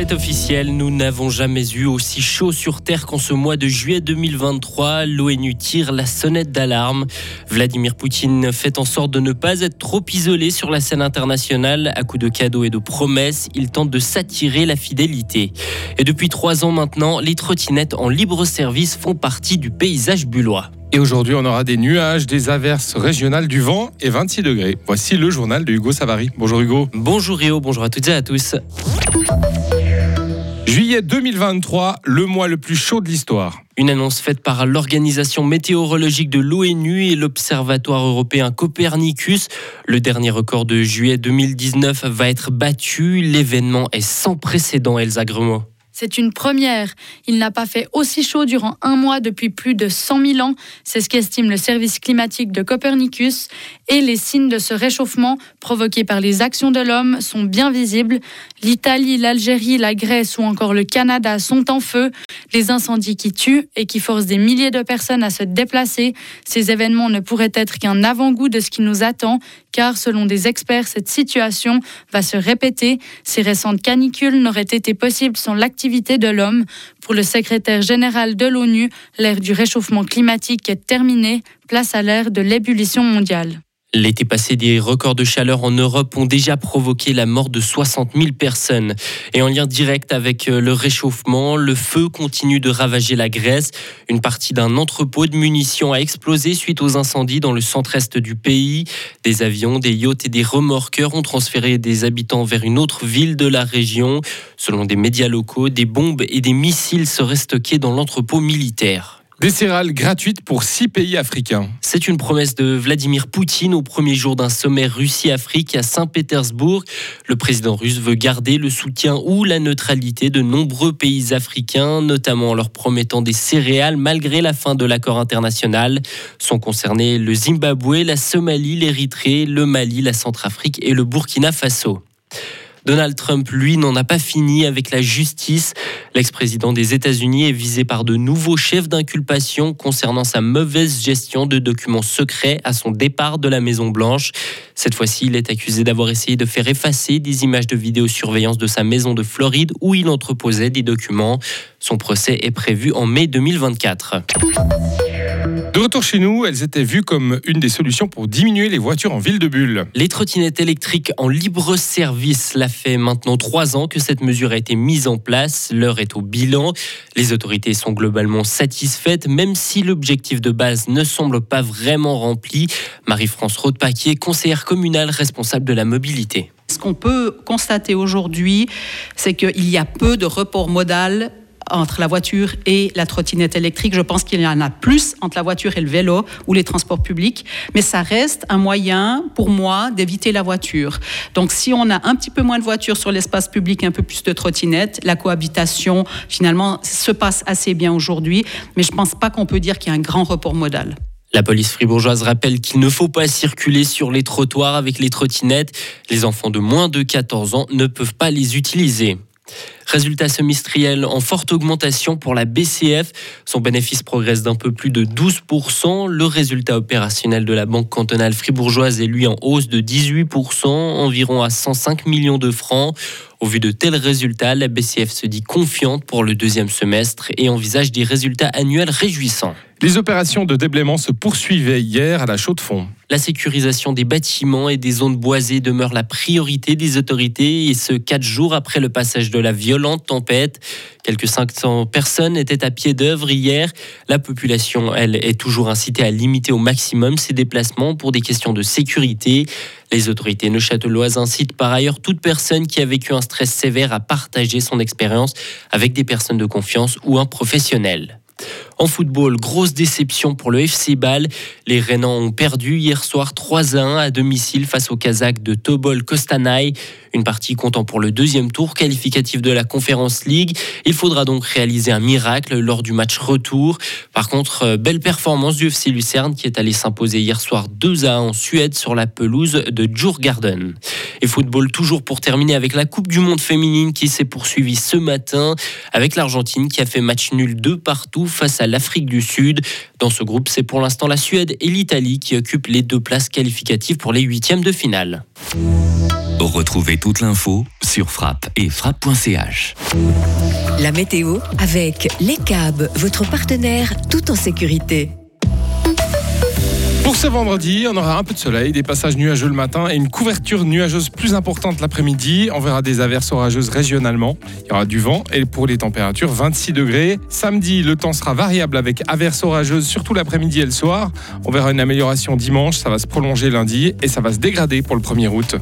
C'est officiel, nous n'avons jamais eu aussi chaud sur Terre qu'en ce mois de juillet 2023. L'ONU tire la sonnette d'alarme. Vladimir Poutine fait en sorte de ne pas être trop isolé sur la scène internationale. À coups de cadeaux et de promesses, il tente de s'attirer la fidélité. Et depuis trois ans maintenant, les trottinettes en libre service font partie du paysage bullois. Et aujourd'hui, on aura des nuages, des averses régionales, du vent et 26 degrés. Voici le journal de Hugo Savary. Bonjour Hugo. Bonjour Rio, bonjour à toutes et à tous. Juillet 2023, le mois le plus chaud de l'histoire. Une annonce faite par l'Organisation météorologique de l'ONU et l'Observatoire européen Copernicus. Le dernier record de juillet 2019 va être battu. L'événement est sans précédent, Elsa Gremaud. C'est une première. Il n'a pas fait aussi chaud durant un mois depuis plus de 100 000 ans. C'est ce qu'estime le service climatique de Copernicus. Et les signes de ce réchauffement provoqué par les actions de l'homme sont bien visibles. L'Italie, l'Algérie, la Grèce ou encore le Canada sont en feu. Les incendies qui tuent et qui forcent des milliers de personnes à se déplacer. Ces événements ne pourraient être qu'un avant-goût de ce qui nous attend, car selon des experts, cette situation va se répéter. Ces récentes canicules n'auraient été possibles sans l'activité de l'homme. Pour le secrétaire général de l'ONU, l'ère du réchauffement climatique est terminée, place à l'ère de l'ébullition mondiale. L'été passé, des records de chaleur en Europe ont déjà provoqué la mort de 60 000 personnes. Et en lien direct avec euh, le réchauffement, le feu continue de ravager la Grèce. Une partie d'un entrepôt de munitions a explosé suite aux incendies dans le centre-est du pays. Des avions, des yachts et des remorqueurs ont transféré des habitants vers une autre ville de la région. Selon des médias locaux, des bombes et des missiles seraient stockés dans l'entrepôt militaire. Des céréales gratuites pour six pays africains. C'est une promesse de Vladimir Poutine au premier jour d'un sommet Russie-Afrique à Saint-Pétersbourg. Le président russe veut garder le soutien ou la neutralité de nombreux pays africains, notamment en leur promettant des céréales malgré la fin de l'accord international. Sont concernés le Zimbabwe, la Somalie, l'Érythrée, le Mali, la Centrafrique et le Burkina Faso. Donald Trump, lui, n'en a pas fini avec la justice. L'ex-président des États-Unis est visé par de nouveaux chefs d'inculpation concernant sa mauvaise gestion de documents secrets à son départ de la Maison-Blanche. Cette fois-ci, il est accusé d'avoir essayé de faire effacer des images de vidéosurveillance de sa maison de Floride où il entreposait des documents. Son procès est prévu en mai 2024. De retour chez nous, elles étaient vues comme une des solutions pour diminuer les voitures en ville de Bulle. Les trottinettes électriques en libre service, cela fait maintenant trois ans que cette mesure a été mise en place. L'heure est au bilan. Les autorités sont globalement satisfaites, même si l'objectif de base ne semble pas vraiment rempli. Marie-France Rodepaquier, conseillère communale responsable de la mobilité. Ce qu'on peut constater aujourd'hui, c'est qu'il y a peu de report modal entre la voiture et la trottinette électrique. Je pense qu'il y en a plus entre la voiture et le vélo ou les transports publics, mais ça reste un moyen pour moi d'éviter la voiture. Donc si on a un petit peu moins de voitures sur l'espace public, un peu plus de trottinettes, la cohabitation finalement se passe assez bien aujourd'hui, mais je ne pense pas qu'on peut dire qu'il y a un grand report modal. La police fribourgeoise rappelle qu'il ne faut pas circuler sur les trottoirs avec les trottinettes. Les enfants de moins de 14 ans ne peuvent pas les utiliser. Résultat semestriel en forte augmentation pour la BCF. Son bénéfice progresse d'un peu plus de 12%. Le résultat opérationnel de la Banque cantonale fribourgeoise est lui en hausse de 18%, environ à 105 millions de francs. Au vu de tels résultats, la BCF se dit confiante pour le deuxième semestre et envisage des résultats annuels réjouissants. Les opérations de déblaiement se poursuivaient hier à la Chaux-de-Fonds. La sécurisation des bâtiments et des zones boisées demeure la priorité des autorités et ce quatre jours après le passage de la violente tempête. Quelques 500 personnes étaient à pied d'œuvre hier. La population, elle, est toujours incitée à limiter au maximum ses déplacements pour des questions de sécurité. Les autorités neuchâteloises incitent par ailleurs toute personne qui a vécu un stress sévère à partager son expérience avec des personnes de confiance ou un professionnel. En football, grosse déception pour le FC Bâle. Les Rénans ont perdu hier soir 3 1 à domicile face aux Kazakhs de Tobol Kostanay. Une partie comptant pour le deuxième tour qualificatif de la Conference League. Il faudra donc réaliser un miracle lors du match retour. Par contre, euh, belle performance du FC Lucerne qui est allé s'imposer hier soir 2 à 1 en Suède sur la pelouse de Djurgården. Et football toujours pour terminer avec la Coupe du Monde féminine qui s'est poursuivie ce matin avec l'Argentine qui a fait match nul de partout face à l'Afrique du Sud. Dans ce groupe, c'est pour l'instant la Suède et l'Italie qui occupent les deux places qualificatives pour les huitièmes de finale. Retrouvez toute l'info sur frappe et frappe.ch. La météo avec Les Cabs, votre partenaire tout en sécurité. Ce vendredi, on aura un peu de soleil, des passages nuageux le matin et une couverture nuageuse plus importante l'après-midi. On verra des averses orageuses régionalement. Il y aura du vent et pour les températures, 26 degrés. Samedi, le temps sera variable avec averses orageuses surtout l'après-midi et le soir. On verra une amélioration dimanche, ça va se prolonger lundi et ça va se dégrader pour le 1er août.